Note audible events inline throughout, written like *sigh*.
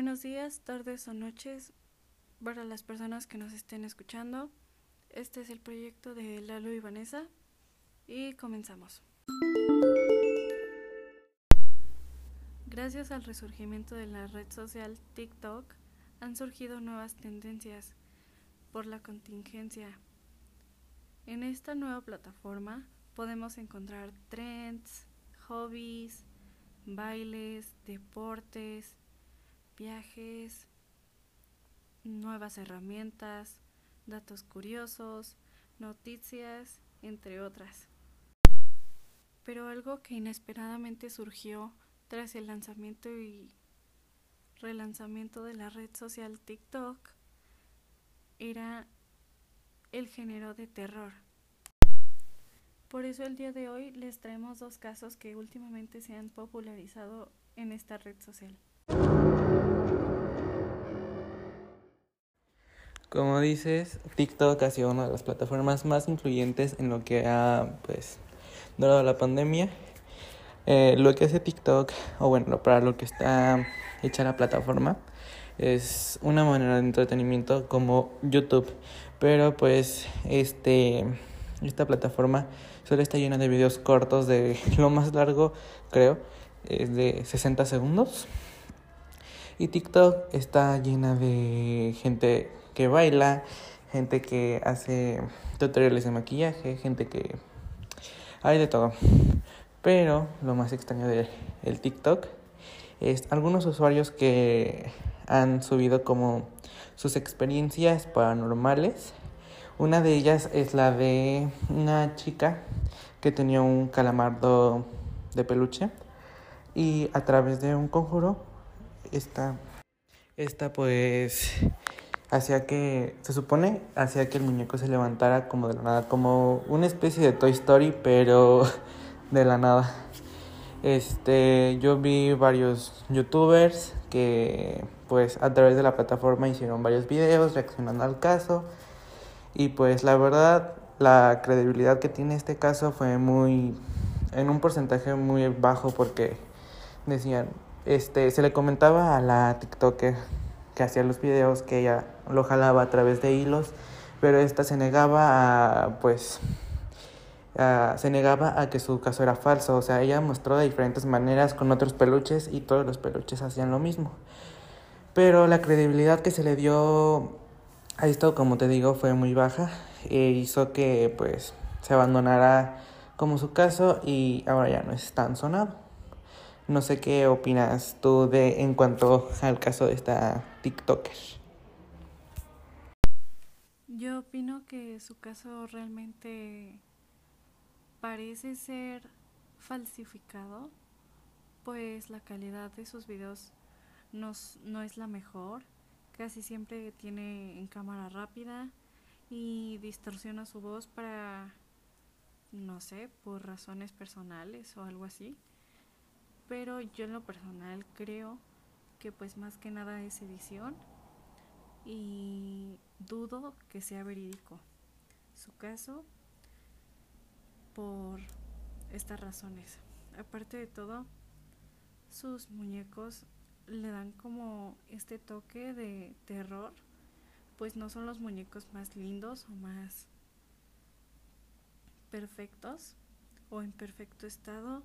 Buenos días, tardes o noches para las personas que nos estén escuchando. Este es el proyecto de Lalo y Vanessa y comenzamos. Gracias al resurgimiento de la red social TikTok han surgido nuevas tendencias por la contingencia. En esta nueva plataforma podemos encontrar trends, hobbies, bailes, deportes, viajes, nuevas herramientas, datos curiosos, noticias, entre otras. Pero algo que inesperadamente surgió tras el lanzamiento y relanzamiento de la red social TikTok era el género de terror. Por eso el día de hoy les traemos dos casos que últimamente se han popularizado en esta red social. Como dices, TikTok ha sido una de las plataformas más influyentes en lo que ha pues durado la pandemia. Eh, lo que hace TikTok, o bueno, para lo que está hecha la plataforma, es una manera de entretenimiento como YouTube. Pero pues este esta plataforma solo está llena de videos cortos de *laughs* lo más largo, creo, es de 60 segundos. Y TikTok está llena de gente que baila, gente que hace tutoriales de maquillaje, gente que... Hay de todo. Pero lo más extraño del el TikTok es algunos usuarios que han subido como sus experiencias paranormales una de ellas es la de una chica que tenía un calamardo de peluche y a través de un conjuro esta, esta pues hacía que, se supone, hacía que el muñeco se levantara como de la nada, como una especie de Toy Story, pero *laughs* de la nada. Este, yo vi varios youtubers que pues a través de la plataforma hicieron varios videos reaccionando al caso y pues la verdad, la credibilidad que tiene este caso fue muy, en un porcentaje muy bajo porque decían, este, se le comentaba a la TikToker que hacía los videos que ella lo jalaba a través de hilos, pero esta se negaba a, pues, se negaba a que su caso era falso, o sea, ella mostró de diferentes maneras con otros peluches y todos los peluches hacían lo mismo. Pero la credibilidad que se le dio esto, como te digo, fue muy baja e hizo que pues se abandonara como su caso y ahora ya no es tan sonado. No sé qué opinas tú de en cuanto al caso de esta TikToker. Yo opino que su caso realmente parece ser falsificado, pues la calidad de sus videos no, no es la mejor Casi siempre tiene en cámara rápida y distorsiona su voz para, no sé, por razones personales o algo así. Pero yo en lo personal creo que pues más que nada es edición y dudo que sea verídico su caso por estas razones. Aparte de todo, sus muñecos le dan como este toque de terror, pues no son los muñecos más lindos o más perfectos o en perfecto estado.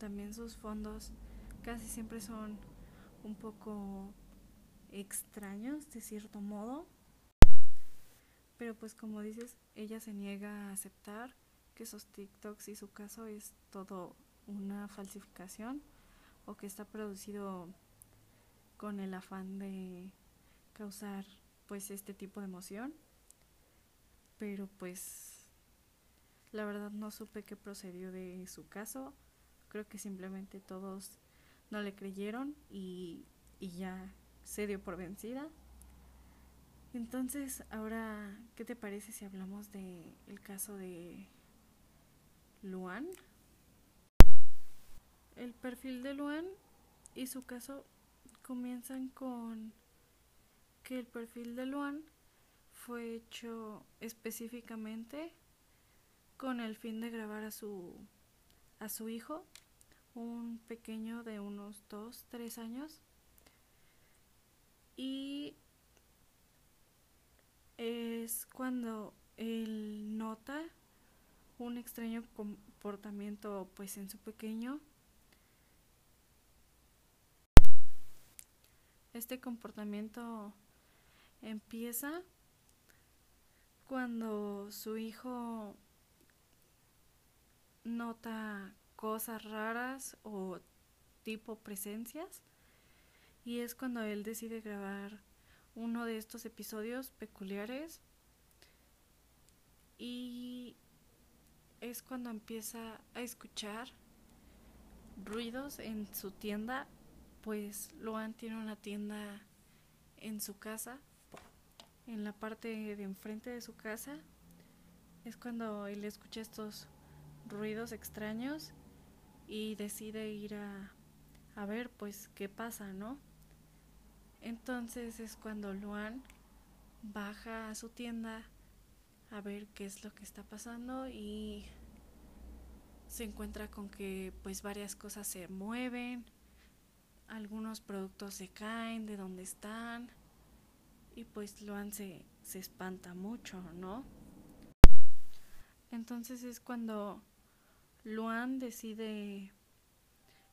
También sus fondos casi siempre son un poco extraños de cierto modo. Pero pues como dices, ella se niega a aceptar que esos TikToks y su caso es todo una falsificación o que está producido con el afán de causar pues este tipo de emoción pero pues la verdad no supe qué procedió de su caso creo que simplemente todos no le creyeron y, y ya se dio por vencida. Entonces ahora qué te parece si hablamos de el caso de Luan el perfil de Luan y su caso comienzan con que el perfil de Luan fue hecho específicamente con el fin de grabar a su a su hijo, un pequeño de unos 2, 3 años. Y es cuando él nota un extraño comportamiento pues en su pequeño. Este comportamiento empieza cuando su hijo nota cosas raras o tipo presencias. Y es cuando él decide grabar uno de estos episodios peculiares. Y es cuando empieza a escuchar ruidos en su tienda, pues Luan tiene una tienda en su casa en la parte de enfrente de su casa. Es cuando él escucha estos ruidos extraños y decide ir a, a ver pues qué pasa, ¿no? Entonces es cuando Luan baja a su tienda a ver qué es lo que está pasando y se encuentra con que pues varias cosas se mueven, algunos productos se caen de donde están y pues Luan se, se espanta mucho, ¿no? Entonces es cuando Luan decide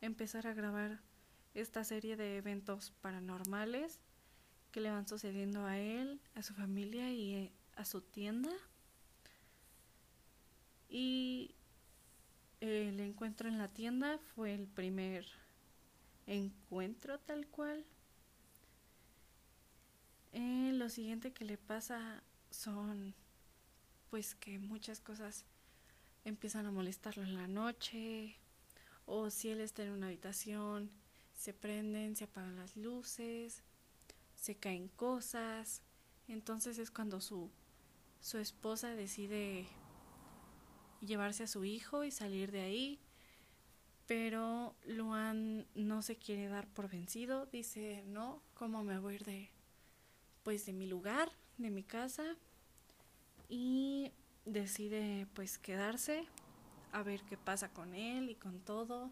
empezar a grabar esta serie de eventos paranormales que le van sucediendo a él, a su familia y eh, a su tienda. Y el encuentro en la tienda fue el primer encuentro tal cual eh, lo siguiente que le pasa son pues que muchas cosas empiezan a molestarlo en la noche o si él está en una habitación se prenden, se apagan las luces, se caen cosas. Entonces es cuando su, su esposa decide llevarse a su hijo y salir de ahí. Pero Luan no se quiere dar por vencido. Dice, no, ¿cómo me voy a ir de, pues de mi lugar, de mi casa y decide pues quedarse a ver qué pasa con él y con todo.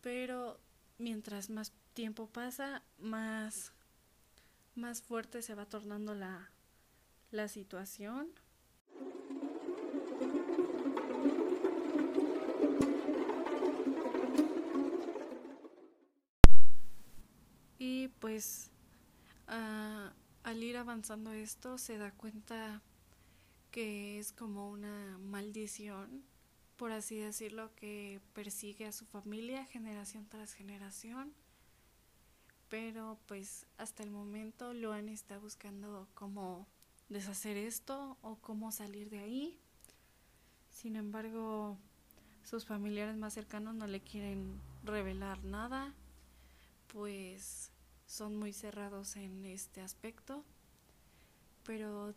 Pero mientras más tiempo pasa, más más fuerte se va tornando la la situación. Y pues Ah, al ir avanzando esto se da cuenta que es como una maldición, por así decirlo, que persigue a su familia generación tras generación. Pero pues hasta el momento Luan está buscando cómo deshacer esto o cómo salir de ahí. Sin embargo, sus familiares más cercanos no le quieren revelar nada, pues son muy cerrados en este aspecto. Pero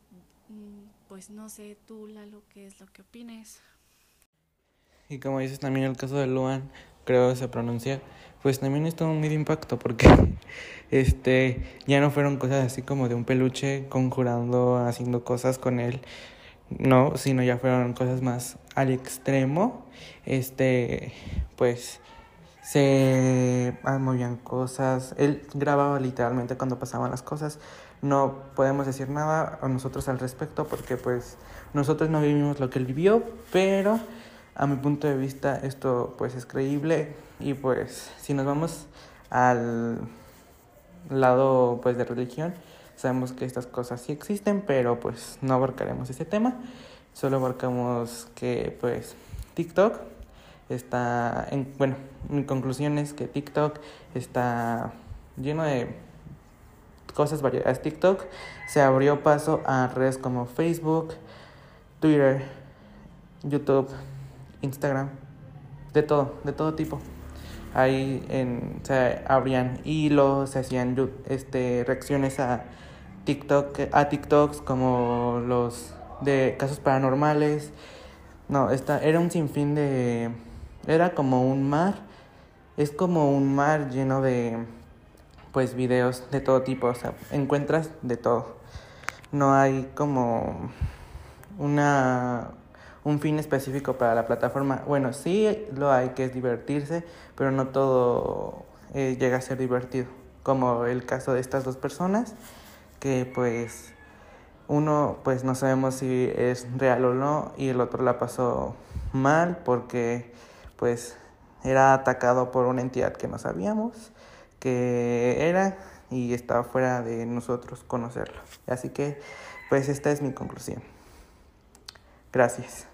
mm, pues no sé tú, Lalo, qué es lo que opines. Y como dices también el caso de Luan, creo que se pronuncia, pues también estuvo muy de impacto porque *laughs* este ya no fueron cosas así como de un peluche conjurando, haciendo cosas con él. No, sino ya fueron cosas más al extremo. Este, pues se movían cosas, él grababa literalmente cuando pasaban las cosas. No podemos decir nada a nosotros al respecto porque pues nosotros no vivimos lo que él vivió, pero a mi punto de vista esto pues es creíble y pues si nos vamos al lado pues de religión, sabemos que estas cosas sí existen, pero pues no abarcaremos ese tema, solo abarcamos que pues TikTok está, en, bueno, mi conclusión es que TikTok está lleno de cosas variadas. TikTok se abrió paso a redes como Facebook, Twitter, YouTube, Instagram, de todo, de todo tipo. Ahí en, se abrían hilos, se hacían este, reacciones a TikTok, a TikToks como los de casos paranormales. No, esta, era un sinfín de era como un mar. Es como un mar lleno de pues videos de todo tipo, o sea, encuentras de todo. No hay como una un fin específico para la plataforma. Bueno, sí lo hay que es divertirse, pero no todo eh, llega a ser divertido, como el caso de estas dos personas que pues uno pues no sabemos si es real o no y el otro la pasó mal porque pues era atacado por una entidad que no sabíamos que era y estaba fuera de nosotros conocerlo. Así que pues esta es mi conclusión. Gracias.